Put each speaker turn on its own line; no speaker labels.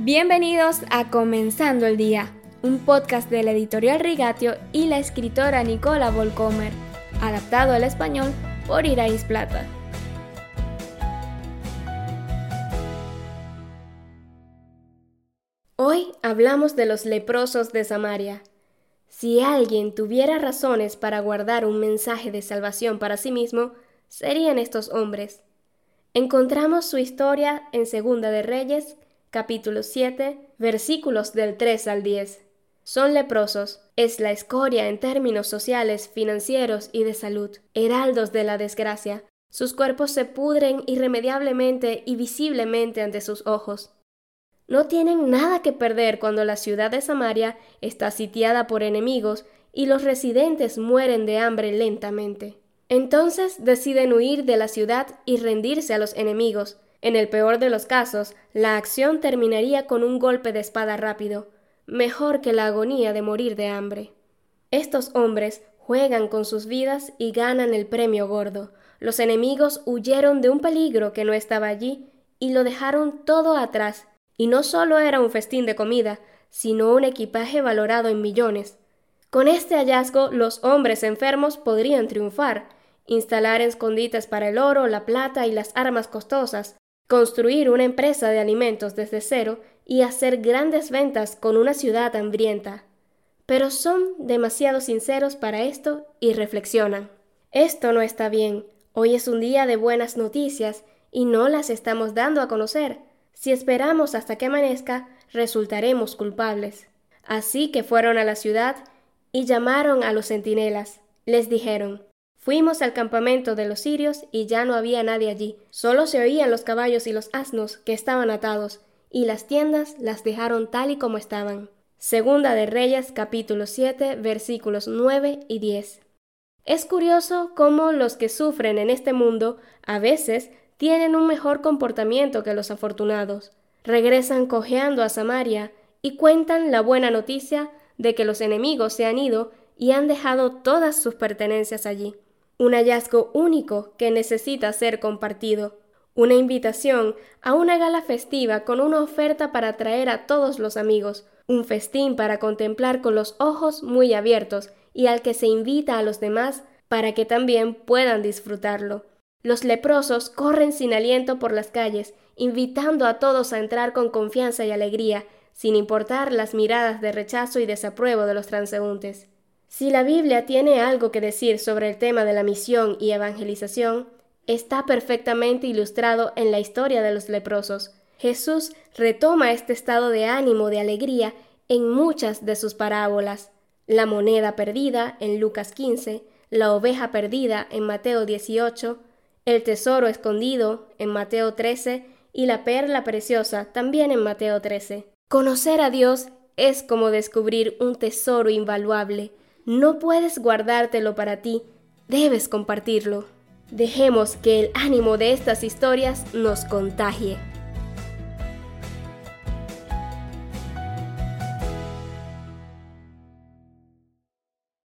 Bienvenidos a Comenzando el Día, un podcast de la editorial Rigatio y la escritora Nicola Volcomer, adaptado al español por Irais Plata. Hoy hablamos de los leprosos de Samaria. Si alguien tuviera razones para guardar un mensaje de salvación para sí mismo, serían estos hombres. Encontramos su historia en Segunda de Reyes, capítulo 7, versículos del 3 al 10. Son leprosos, es la escoria en términos sociales, financieros y de salud, heraldos de la desgracia. Sus cuerpos se pudren irremediablemente y visiblemente ante sus ojos. No tienen nada que perder cuando la ciudad de Samaria está sitiada por enemigos y los residentes mueren de hambre lentamente. Entonces deciden huir de la ciudad y rendirse a los enemigos, en el peor de los casos, la acción terminaría con un golpe de espada rápido, mejor que la agonía de morir de hambre. Estos hombres juegan con sus vidas y ganan el premio gordo. Los enemigos huyeron de un peligro que no estaba allí y lo dejaron todo atrás, y no solo era un festín de comida, sino un equipaje valorado en millones. Con este hallazgo los hombres enfermos podrían triunfar, instalar escondites para el oro, la plata y las armas costosas, construir una empresa de alimentos desde cero y hacer grandes ventas con una ciudad hambrienta. Pero son demasiado sinceros para esto y reflexionan. Esto no está bien. Hoy es un día de buenas noticias y no las estamos dando a conocer. Si esperamos hasta que amanezca, resultaremos culpables. Así que fueron a la ciudad y llamaron a los centinelas. Les dijeron Fuimos al campamento de los sirios y ya no había nadie allí, solo se oían los caballos y los asnos que estaban atados, y las tiendas las dejaron tal y como estaban. Segunda de Reyes capítulo 7 versículos 9 y 10. Es curioso cómo los que sufren en este mundo a veces tienen un mejor comportamiento que los afortunados. Regresan cojeando a Samaria y cuentan la buena noticia de que los enemigos se han ido y han dejado todas sus pertenencias allí un hallazgo único que necesita ser compartido, una invitación a una gala festiva con una oferta para atraer a todos los amigos, un festín para contemplar con los ojos muy abiertos y al que se invita a los demás para que también puedan disfrutarlo. Los leprosos corren sin aliento por las calles, invitando a todos a entrar con confianza y alegría, sin importar las miradas de rechazo y desapruebo de los transeúntes. Si la Biblia tiene algo que decir sobre el tema de la misión y evangelización, está perfectamente ilustrado en la historia de los leprosos. Jesús retoma este estado de ánimo, de alegría, en muchas de sus parábolas. La moneda perdida en Lucas 15, la oveja perdida en Mateo 18, el tesoro escondido en Mateo 13 y la perla preciosa también en Mateo 13. Conocer a Dios es como descubrir un tesoro invaluable, no puedes guardártelo para ti, debes compartirlo. Dejemos que el ánimo de estas historias nos contagie.